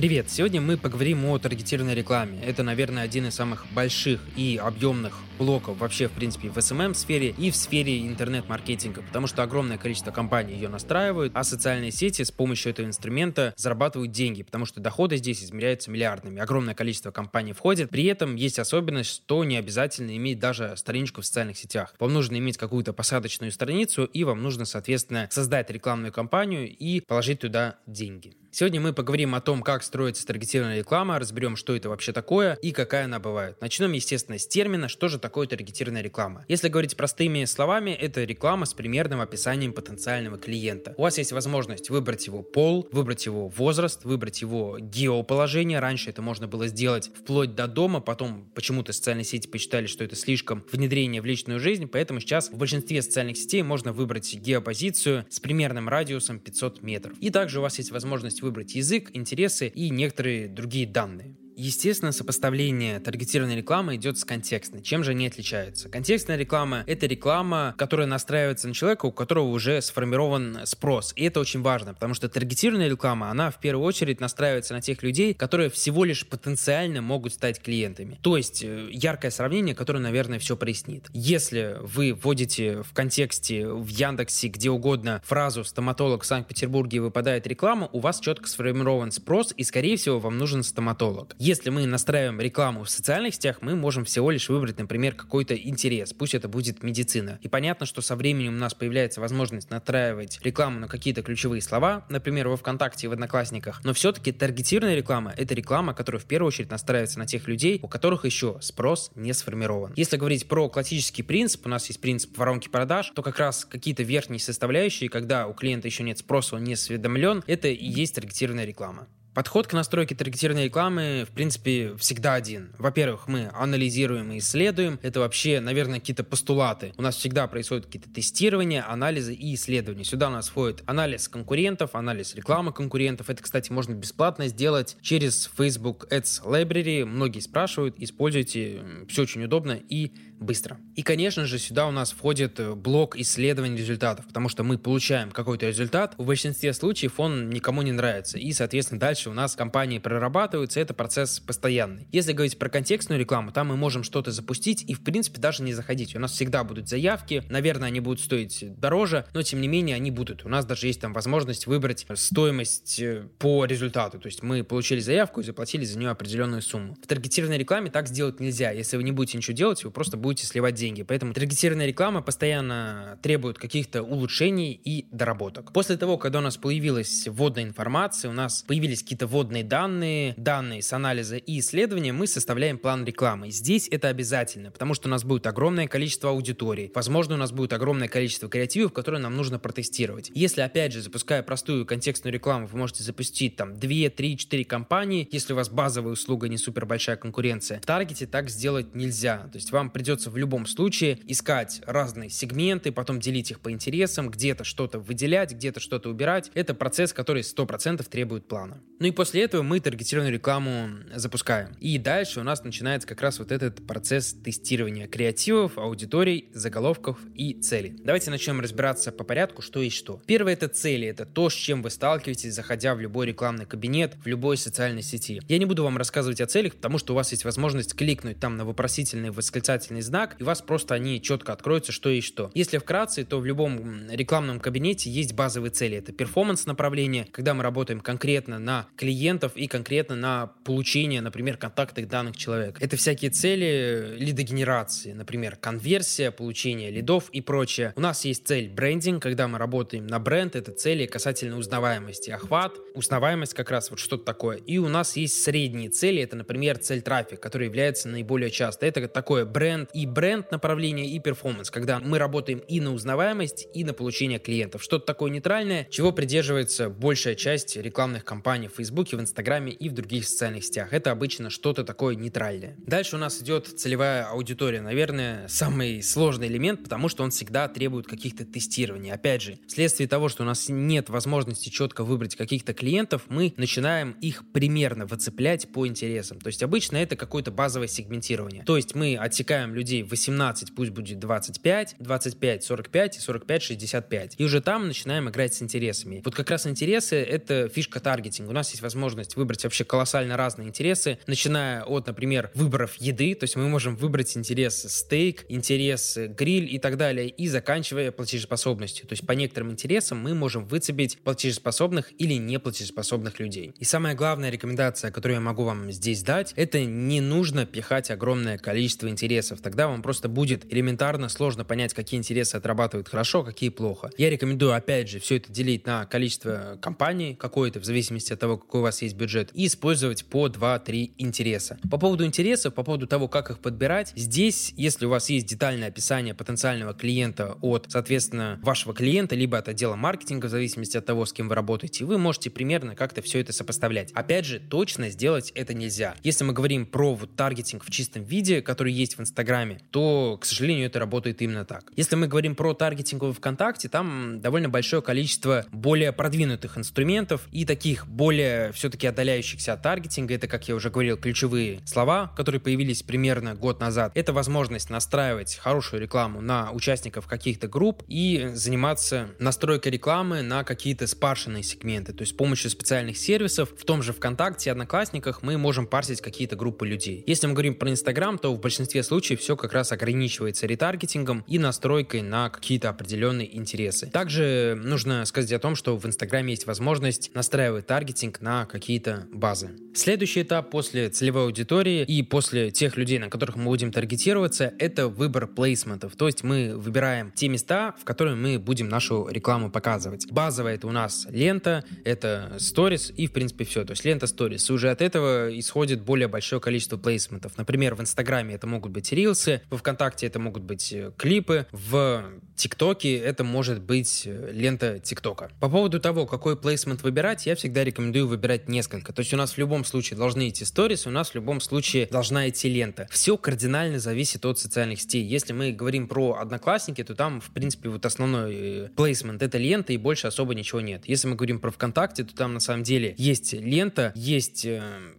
Привет! Сегодня мы поговорим о таргетированной рекламе. Это, наверное, один из самых больших и объемных блоков вообще, в принципе, в SMM-сфере и в сфере интернет-маркетинга, потому что огромное количество компаний ее настраивают, а социальные сети с помощью этого инструмента зарабатывают деньги, потому что доходы здесь измеряются миллиардами. Огромное количество компаний входит. При этом есть особенность, что не обязательно иметь даже страничку в социальных сетях. Вам нужно иметь какую-то посадочную страницу, и вам нужно, соответственно, создать рекламную кампанию и положить туда деньги. Сегодня мы поговорим о том, как строится таргетированная реклама, разберем, что это вообще такое и какая она бывает. Начнем, естественно, с термина, что же такое таргетированная реклама. Если говорить простыми словами, это реклама с примерным описанием потенциального клиента. У вас есть возможность выбрать его пол, выбрать его возраст, выбрать его геоположение. Раньше это можно было сделать вплоть до дома, потом почему-то социальные сети посчитали, что это слишком внедрение в личную жизнь, поэтому сейчас в большинстве социальных сетей можно выбрать геопозицию с примерным радиусом 500 метров. И также у вас есть возможность выбрать язык, интересы и некоторые другие данные. Естественно, сопоставление таргетированной рекламы идет с контекстной. Чем же они отличаются? Контекстная реклама — это реклама, которая настраивается на человека, у которого уже сформирован спрос. И это очень важно, потому что таргетированная реклама, она в первую очередь настраивается на тех людей, которые всего лишь потенциально могут стать клиентами. То есть э, яркое сравнение, которое, наверное, все прояснит. Если вы вводите в контексте в Яндексе, где угодно, фразу «стоматолог в Санкт-Петербурге» выпадает реклама, у вас четко сформирован спрос, и, скорее всего, вам нужен стоматолог. Если мы настраиваем рекламу в социальных сетях, мы можем всего лишь выбрать, например, какой-то интерес. Пусть это будет медицина. И понятно, что со временем у нас появляется возможность настраивать рекламу на какие-то ключевые слова, например, во ВКонтакте и в Одноклассниках. Но все-таки таргетированная реклама — это реклама, которая в первую очередь настраивается на тех людей, у которых еще спрос не сформирован. Если говорить про классический принцип, у нас есть принцип воронки продаж, то как раз какие-то верхние составляющие, когда у клиента еще нет спроса, он не осведомлен, это и есть таргетированная реклама. Подход к настройке таргетированной рекламы, в принципе, всегда один. Во-первых, мы анализируем и исследуем. Это вообще, наверное, какие-то постулаты. У нас всегда происходят какие-то тестирования, анализы и исследования. Сюда у нас входит анализ конкурентов, анализ рекламы конкурентов. Это, кстати, можно бесплатно сделать через Facebook Ads Library. Многие спрашивают, используйте. Все очень удобно и быстро. И, конечно же, сюда у нас входит э, блок исследований результатов, потому что мы получаем какой-то результат. В большинстве случаев он никому не нравится. И, соответственно, дальше у нас компании прорабатываются, это процесс постоянный. Если говорить про контекстную рекламу, там мы можем что-то запустить и, в принципе, даже не заходить. У нас всегда будут заявки, наверное, они будут стоить дороже, но, тем не менее, они будут. У нас даже есть там возможность выбрать стоимость э, по результату. То есть мы получили заявку и заплатили за нее определенную сумму. В таргетированной рекламе так сделать нельзя. Если вы не будете ничего делать, вы просто будете сливать деньги. Поэтому таргетированная реклама постоянно требует каких-то улучшений и доработок. После того, когда у нас появилась вводная информация, у нас появились какие-то вводные данные, данные с анализа и исследования, мы составляем план рекламы. Здесь это обязательно, потому что у нас будет огромное количество аудиторий. Возможно, у нас будет огромное количество креативов, которые нам нужно протестировать. Если, опять же, запуская простую контекстную рекламу, вы можете запустить там 2, 3, 4 компании, если у вас базовая услуга не супер большая конкуренция, в таргете так сделать нельзя. То есть вам придется в любом случае искать разные сегменты, потом делить их по интересам, где-то что-то выделять, где-то что-то убирать. Это процесс, который 100% требует плана. Ну и после этого мы таргетированную рекламу запускаем. И дальше у нас начинается как раз вот этот процесс тестирования креативов, аудиторий, заголовков и целей. Давайте начнем разбираться по порядку, что и что. Первое это цели, это то, с чем вы сталкиваетесь, заходя в любой рекламный кабинет, в любой социальной сети. Я не буду вам рассказывать о целях, потому что у вас есть возможность кликнуть там на вопросительный восклицательный знак, и у вас просто они четко откроются, что и что. Если вкратце, то в любом рекламном кабинете есть базовые цели. Это перформанс направление, когда мы работаем конкретно на клиентов и конкретно на получение, например, контактных данных человека. Это всякие цели лидогенерации, например, конверсия, получение лидов и прочее. У нас есть цель брендинг, когда мы работаем на бренд, это цели касательно узнаваемости, охват, узнаваемость как раз вот что-то такое. И у нас есть средние цели, это, например, цель трафик, который является наиболее часто. Это такое бренд и бренд направление, и перформанс, когда мы работаем и на узнаваемость, и на получение клиентов. Что-то такое нейтральное, чего придерживается большая часть рекламных кампаний в Фейсбуке, в Инстаграме и в других социальных сетях. Это обычно что-то такое нейтральное. Дальше у нас идет целевая аудитория. Наверное, самый сложный элемент, потому что он всегда требует каких-то тестирований. Опять же, вследствие того, что у нас нет возможности четко выбрать каких-то клиентов, мы начинаем их примерно выцеплять по интересам. То есть обычно это какое-то базовое сегментирование. То есть мы отсекаем людей людей 18, пусть будет 25, 25, 45 и 45, 65. И уже там начинаем играть с интересами. Вот как раз интересы — это фишка таргетинга. У нас есть возможность выбрать вообще колоссально разные интересы, начиная от, например, выборов еды, то есть мы можем выбрать интерес стейк, интерес гриль и так далее, и заканчивая платежеспособностью. То есть по некоторым интересам мы можем выцепить платежеспособных или неплатежеспособных людей. И самая главная рекомендация, которую я могу вам здесь дать, это не нужно пихать огромное количество интересов. Тогда вам просто будет элементарно сложно понять, какие интересы отрабатывают хорошо, какие плохо. Я рекомендую, опять же, все это делить на количество компаний какое-то, в зависимости от того, какой у вас есть бюджет, и использовать по 2-3 интереса. По поводу интересов, по поводу того, как их подбирать, здесь, если у вас есть детальное описание потенциального клиента от, соответственно, вашего клиента, либо от отдела маркетинга, в зависимости от того, с кем вы работаете, вы можете примерно как-то все это сопоставлять. Опять же, точно сделать это нельзя. Если мы говорим про вот таргетинг в чистом виде, который есть в Инстаграме, то, к сожалению, это работает именно так. Если мы говорим про таргетинг в ВКонтакте, там довольно большое количество более продвинутых инструментов и таких более все-таки отдаляющихся от таргетинга. Это, как я уже говорил, ключевые слова, которые появились примерно год назад. Это возможность настраивать хорошую рекламу на участников каких-то групп и заниматься настройкой рекламы на какие-то спаршенные сегменты. То есть с помощью специальных сервисов в том же ВКонтакте, Одноклассниках мы можем парсить какие-то группы людей. Если мы говорим про Инстаграм, то в большинстве случаев все как раз ограничивается ретаргетингом и настройкой на какие-то определенные интересы. Также нужно сказать о том, что в Инстаграме есть возможность настраивать таргетинг на какие-то базы. Следующий этап после целевой аудитории и после тех людей, на которых мы будем таргетироваться, это выбор плейсментов. То есть мы выбираем те места, в которые мы будем нашу рекламу показывать. Базовая это у нас лента, это сторис и в принципе все. То есть лента сторис. И уже от этого исходит более большое количество плейсментов. Например, в Инстаграме это могут быть рилсы, во ВКонтакте это могут быть э, клипы, в ТикТоке это может быть э, лента ТикТока. По поводу того, какой плейсмент выбирать, я всегда рекомендую выбирать несколько. То есть у нас в любом случае должны идти сторис, у нас в любом случае должна идти лента. Все кардинально зависит от социальных сетей. Если мы говорим про одноклассники, то там, в принципе, вот основной плейсмент это лента и больше особо ничего нет. Если мы говорим про ВКонтакте, то там на самом деле есть лента, есть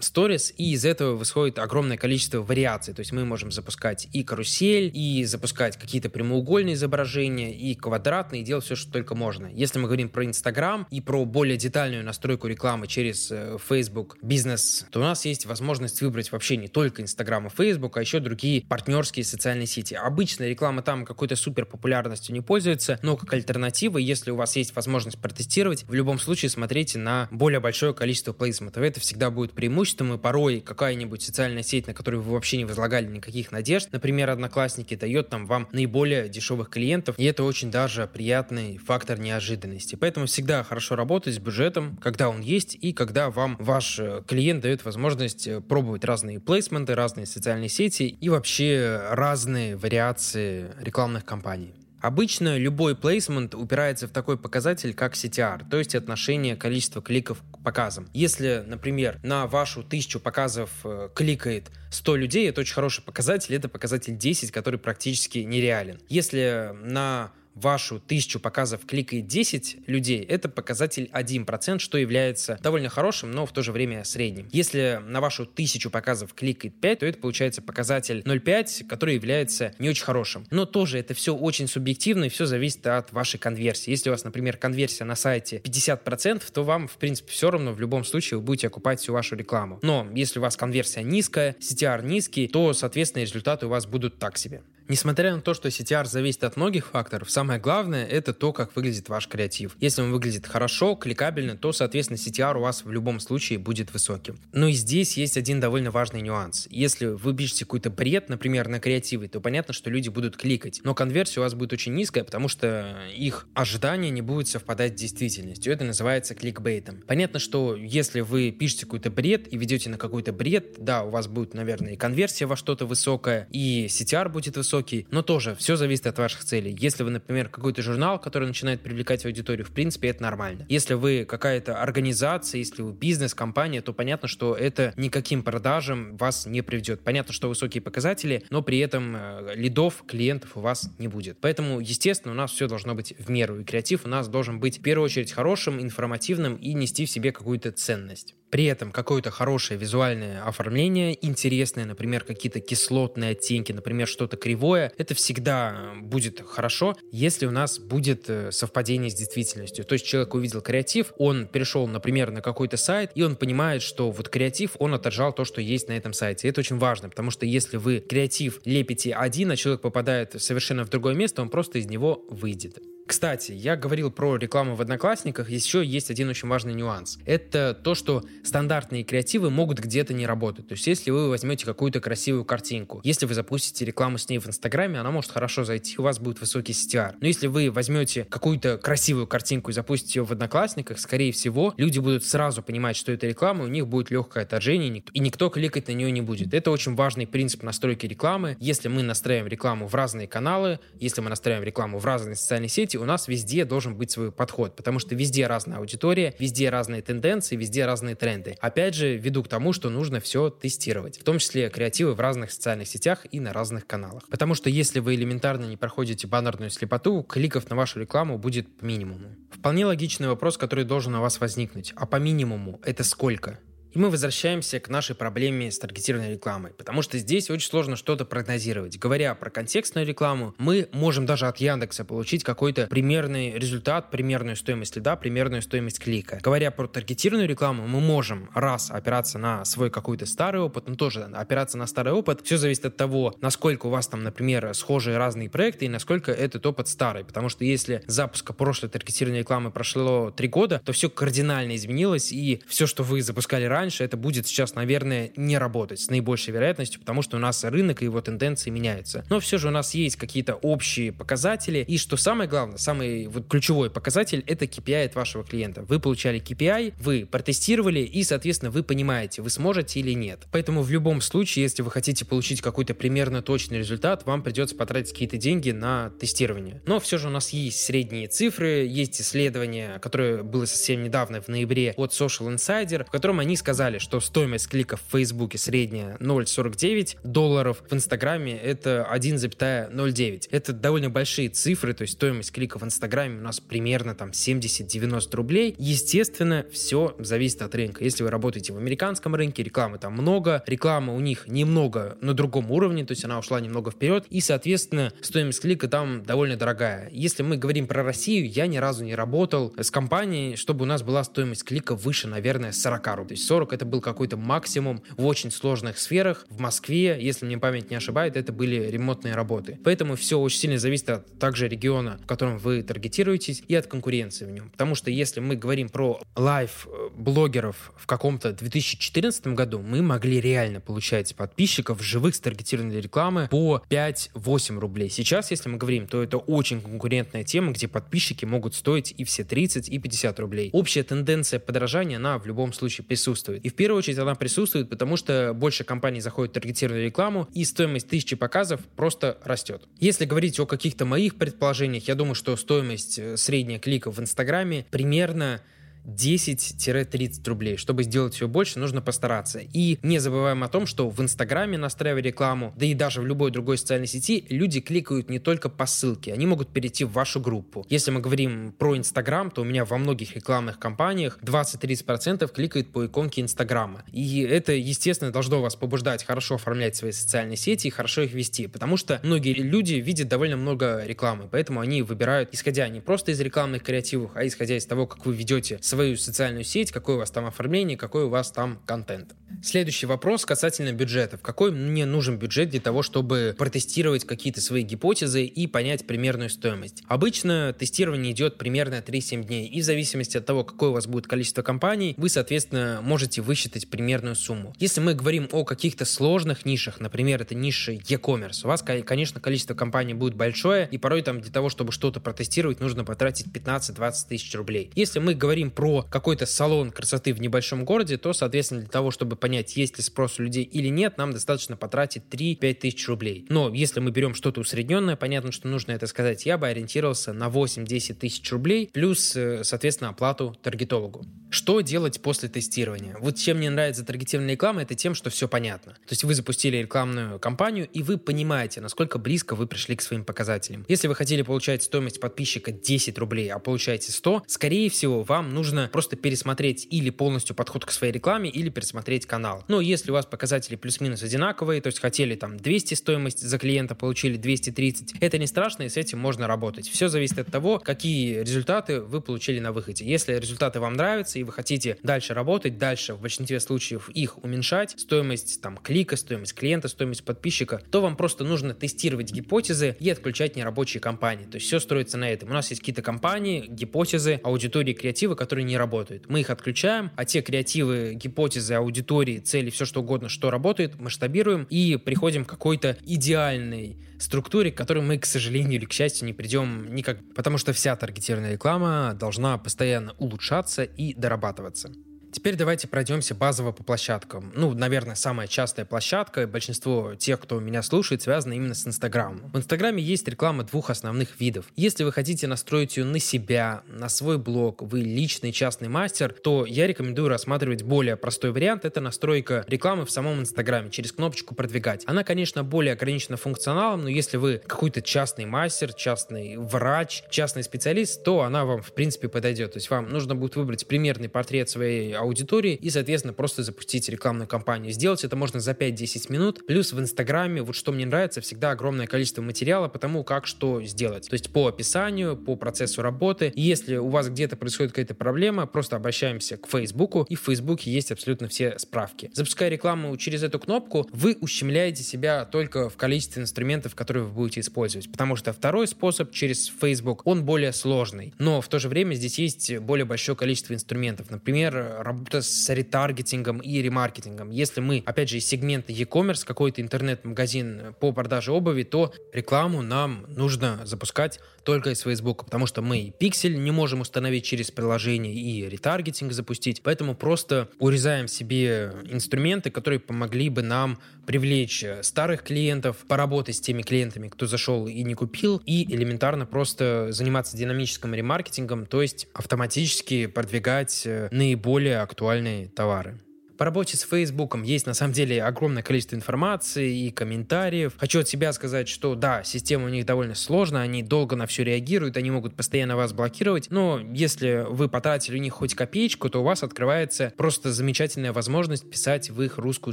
сторис, э, и из этого восходит огромное количество вариаций. То есть мы можем запускать и карусель, и запускать какие-то прямоугольные изображения, и квадратные, и делать все, что только можно. Если мы говорим про Инстаграм и про более детальную настройку рекламы через э, Facebook бизнес, то у нас есть возможность выбрать вообще не только Инстаграм и Facebook, а еще другие партнерские социальные сети. Обычно реклама там какой-то супер популярностью не пользуется, но как альтернатива, если у вас есть возможность протестировать, в любом случае смотрите на более большое количество плейсментов. Это всегда будет преимуществом, и порой какая-нибудь социальная сеть, на которую вы вообще не возлагали никаких надежд, например, Одноклассники, дает там вам наиболее дешевых клиентов, и это очень даже приятный фактор неожиданности. Поэтому всегда хорошо работать с бюджетом, когда он есть, и когда вам ваш э, клиент дает возможность э, пробовать разные плейсменты, разные социальные сети и вообще разные вариации рекламных кампаний. Обычно любой плейсмент упирается в такой показатель, как CTR, то есть отношение количества кликов к показам. Если, например, на вашу тысячу показов э, кликает 100 людей, это очень хороший показатель, это показатель 10, который практически нереален. Если на вашу тысячу показов кликает 10 людей, это показатель 1%, что является довольно хорошим, но в то же время средним. Если на вашу тысячу показов кликает 5, то это получается показатель 0,5, который является не очень хорошим. Но тоже это все очень субъективно и все зависит от вашей конверсии. Если у вас, например, конверсия на сайте 50%, то вам, в принципе, все равно в любом случае вы будете окупать всю вашу рекламу. Но если у вас конверсия низкая, CTR низкий, то, соответственно, результаты у вас будут так себе. Несмотря на то, что CTR зависит от многих факторов, самое главное это то, как выглядит ваш креатив. Если он выглядит хорошо, кликабельно, то, соответственно, CTR у вас в любом случае будет высоким. Но и здесь есть один довольно важный нюанс. Если вы пишете какой-то бред, например, на креативе, то понятно, что люди будут кликать. Но конверсия у вас будет очень низкая, потому что их ожидания не будут совпадать с действительностью. Это называется кликбейтом. Понятно, что если вы пишете какой-то бред и ведете на какой-то бред, да, у вас будет, наверное, и конверсия во что-то высокая, и CTR будет высокий, высокий, но тоже все зависит от ваших целей. Если вы, например, какой-то журнал, который начинает привлекать аудиторию, в принципе, это нормально. Если вы какая-то организация, если вы бизнес, компания, то понятно, что это никаким продажам вас не приведет. Понятно, что высокие показатели, но при этом э, лидов, клиентов у вас не будет. Поэтому, естественно, у нас все должно быть в меру. И креатив у нас должен быть в первую очередь хорошим, информативным и нести в себе какую-то ценность. При этом какое-то хорошее визуальное оформление, интересное, например, какие-то кислотные оттенки, например, что-то кривое, это всегда будет хорошо, если у нас будет э, совпадение с действительностью. То есть человек увидел креатив, он перешел, например, на какой-то сайт, и он понимает, что вот креатив, он отражал то, что есть на этом сайте. Это очень важно, потому что если вы креатив лепите один, а человек попадает совершенно в другое место, он просто из него выйдет. Кстати, я говорил про рекламу в Одноклассниках, еще есть один очень важный нюанс. Это то, что стандартные креативы могут где-то не работать. То есть, если вы возьмете какую-то красивую картинку, если вы запустите рекламу с ней в Инстаграме, она может хорошо зайти, у вас будет высокий CTR. Но если вы возьмете какую-то красивую картинку и запустите ее в Одноклассниках, скорее всего, люди будут сразу понимать, что это реклама, у них будет легкое отторжение, и никто кликать на нее не будет. Это очень важный принцип настройки рекламы. Если мы настраиваем рекламу в разные каналы, если мы настраиваем рекламу в разные социальные сети, у нас везде должен быть свой подход, потому что везде разная аудитория, везде разные тенденции, везде разные тренды. Опять же, веду к тому, что нужно все тестировать, в том числе креативы в разных социальных сетях и на разных каналах. Потому что если вы элементарно не проходите баннерную слепоту, кликов на вашу рекламу будет по минимуму. Вполне логичный вопрос, который должен у вас возникнуть. А по минимуму это сколько? И мы возвращаемся к нашей проблеме с таргетированной рекламой, потому что здесь очень сложно что-то прогнозировать. Говоря про контекстную рекламу, мы можем даже от Яндекса получить какой-то примерный результат, примерную стоимость лида, примерную стоимость клика. Говоря про таргетированную рекламу, мы можем раз опираться на свой какой-то старый опыт, но тоже опираться на старый опыт. Все зависит от того, насколько у вас там, например, схожие разные проекты и насколько этот опыт старый. Потому что если запуска прошлой таргетированной рекламы прошло три года, то все кардинально изменилось, и все, что вы запускали раньше, раньше, это будет сейчас, наверное, не работать с наибольшей вероятностью, потому что у нас рынок и его тенденции меняются. Но все же у нас есть какие-то общие показатели, и что самое главное, самый вот ключевой показатель, это KPI от вашего клиента. Вы получали KPI, вы протестировали, и, соответственно, вы понимаете, вы сможете или нет. Поэтому в любом случае, если вы хотите получить какой-то примерно точный результат, вам придется потратить какие-то деньги на тестирование. Но все же у нас есть средние цифры, есть исследование, которое было совсем недавно, в ноябре, от Social Insider, в котором они сказали, сказали, что стоимость кликов в Фейсбуке средняя 0,49 долларов, в Инстаграме это 1,09. Это довольно большие цифры, то есть стоимость кликов в Инстаграме у нас примерно там 70-90 рублей. Естественно, все зависит от рынка. Если вы работаете в американском рынке, рекламы там много, реклама у них немного на другом уровне, то есть она ушла немного вперед, и, соответственно, стоимость клика там довольно дорогая. Если мы говорим про Россию, я ни разу не работал с компанией, чтобы у нас была стоимость клика выше, наверное, 40 рублей. 40 это был какой-то максимум в очень сложных сферах. В Москве, если мне память не ошибает, это были ремонтные работы. Поэтому все очень сильно зависит от также региона, в котором вы таргетируетесь, и от конкуренции в нем. Потому что если мы говорим про лайв-блогеров в каком-то 2014 году, мы могли реально получать подписчиков живых с таргетированной рекламы по 5-8 рублей. Сейчас, если мы говорим, то это очень конкурентная тема, где подписчики могут стоить и все 30, и 50 рублей. Общая тенденция подорожания, она в любом случае присутствует присутствует. И в первую очередь она присутствует, потому что больше компаний заходит в таргетированную рекламу, и стоимость тысячи показов просто растет. Если говорить о каких-то моих предположениях, я думаю, что стоимость э, средняя клика в Инстаграме примерно 10-30 рублей. Чтобы сделать все больше, нужно постараться. И не забываем о том, что в Инстаграме, настраивая рекламу, да и даже в любой другой социальной сети, люди кликают не только по ссылке, они могут перейти в вашу группу. Если мы говорим про Инстаграм, то у меня во многих рекламных кампаниях 20-30% кликают по иконке Инстаграма. И это, естественно, должно вас побуждать хорошо оформлять свои социальные сети и хорошо их вести, потому что многие люди видят довольно много рекламы, поэтому они выбирают, исходя не просто из рекламных креативов, а исходя из того, как вы ведете свои свою социальную сеть, какое у вас там оформление, какой у вас там контент. Следующий вопрос касательно бюджетов. Какой мне нужен бюджет для того, чтобы протестировать какие-то свои гипотезы и понять примерную стоимость? Обычно тестирование идет примерно 3-7 дней, и в зависимости от того, какое у вас будет количество компаний, вы, соответственно, можете высчитать примерную сумму. Если мы говорим о каких-то сложных нишах, например, это ниши e-commerce, у вас, конечно, количество компаний будет большое, и порой там для того, чтобы что-то протестировать, нужно потратить 15-20 тысяч рублей. Если мы говорим про какой-то салон красоты в небольшом городе, то, соответственно, для того, чтобы понять, есть ли спрос у людей или нет, нам достаточно потратить 3-5 тысяч рублей. Но если мы берем что-то усредненное, понятно, что нужно это сказать, я бы ориентировался на 8-10 тысяч рублей, плюс, э, соответственно, оплату таргетологу. Что делать после тестирования? Вот чем мне нравится таргетированная реклама, это тем, что все понятно. То есть вы запустили рекламную кампанию, и вы понимаете, насколько близко вы пришли к своим показателям. Если вы хотели получать стоимость подписчика 10 рублей, а получаете 100, скорее всего, вам нужно просто пересмотреть или полностью подход к своей рекламе, или пересмотреть канал. Но если у вас показатели плюс-минус одинаковые, то есть хотели там 200 стоимость за клиента, получили 230, это не страшно, и с этим можно работать. Все зависит от того, какие результаты вы получили на выходе. Если результаты вам нравятся, и вы хотите дальше работать, дальше в большинстве случаев их уменьшать, стоимость там клика, стоимость клиента, стоимость подписчика, то вам просто нужно тестировать гипотезы и отключать нерабочие компании. То есть все строится на этом. У нас есть какие-то компании, гипотезы, аудитории, креативы, которые не работают. Мы их отключаем, а те креативы, гипотезы, аудитории, цели, все что угодно, что работает, масштабируем и приходим к какой-то идеальной структуре, к которой мы, к сожалению или к счастью, не придем никак, потому что вся таргетированная реклама должна постоянно улучшаться и дорабатываться. Теперь давайте пройдемся базово по площадкам. Ну, наверное, самая частая площадка, большинство тех, кто меня слушает, связано именно с Инстаграмом. В Инстаграме есть реклама двух основных видов. Если вы хотите настроить ее на себя, на свой блог, вы личный частный мастер, то я рекомендую рассматривать более простой вариант. Это настройка рекламы в самом Инстаграме через кнопочку «Продвигать». Она, конечно, более ограничена функционалом, но если вы какой-то частный мастер, частный врач, частный специалист, то она вам, в принципе, подойдет. То есть вам нужно будет выбрать примерный портрет своей аудитории и, соответственно, просто запустить рекламную кампанию. Сделать это можно за 5-10 минут. Плюс в Инстаграме, вот что мне нравится, всегда огромное количество материала по тому, как что сделать. То есть по описанию, по процессу работы. И если у вас где-то происходит какая-то проблема, просто обращаемся к Фейсбуку, и в Фейсбуке есть абсолютно все справки. Запуская рекламу через эту кнопку, вы ущемляете себя только в количестве инструментов, которые вы будете использовать. Потому что второй способ через Facebook, он более сложный. Но в то же время здесь есть более большое количество инструментов. Например, работа с ретаргетингом и ремаркетингом. Если мы, опять же, из сегмента e-commerce, какой-то интернет-магазин по продаже обуви, то рекламу нам нужно запускать только из Facebook, потому что мы и пиксель не можем установить через приложение, и ретаргетинг запустить. Поэтому просто урезаем себе инструменты, которые помогли бы нам привлечь старых клиентов, поработать с теми клиентами, кто зашел и не купил, и элементарно просто заниматься динамическим ремаркетингом, то есть автоматически продвигать наиболее актуальные товары. По работе с Фейсбуком есть на самом деле огромное количество информации и комментариев. Хочу от себя сказать, что да, система у них довольно сложная, они долго на все реагируют, они могут постоянно вас блокировать, но если вы потратили у них хоть копеечку, то у вас открывается просто замечательная возможность писать в их русскую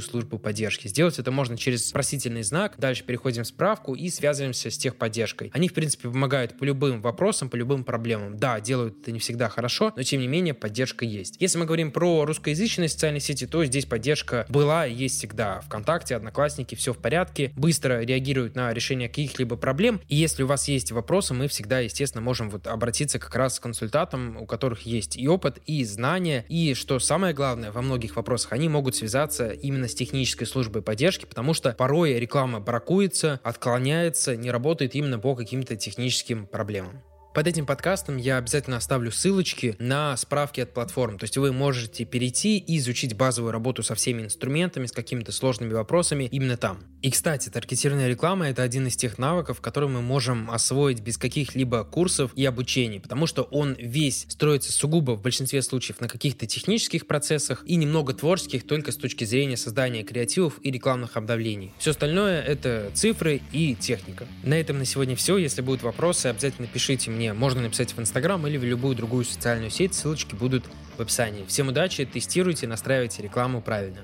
службу поддержки. Сделать это можно через спросительный знак, дальше переходим в справку и связываемся с техподдержкой. Они, в принципе, помогают по любым вопросам, по любым проблемам. Да, делают это не всегда хорошо, но тем не менее поддержка есть. Если мы говорим про русскоязычные социальные сети, то то здесь поддержка была и есть всегда. Вконтакте, Одноклассники, все в порядке, быстро реагируют на решение каких-либо проблем. И если у вас есть вопросы, мы всегда, естественно, можем вот обратиться как раз к консультантам, у которых есть и опыт, и знания, и, что самое главное, во многих вопросах они могут связаться именно с технической службой поддержки, потому что порой реклама бракуется, отклоняется, не работает именно по каким-то техническим проблемам. Под этим подкастом я обязательно оставлю ссылочки на справки от платформ. То есть вы можете перейти и изучить базовую работу со всеми инструментами, с какими-то сложными вопросами именно там. И, кстати, таргетированная реклама — это один из тех навыков, которые мы можем освоить без каких-либо курсов и обучений, потому что он весь строится сугубо в большинстве случаев на каких-то технических процессах и немного творческих только с точки зрения создания креативов и рекламных обновлений. Все остальное — это цифры и техника. На этом на сегодня все. Если будут вопросы, обязательно пишите мне мне можно написать в Инстаграм или в любую другую социальную сеть, ссылочки будут в описании. Всем удачи, тестируйте, настраивайте рекламу правильно.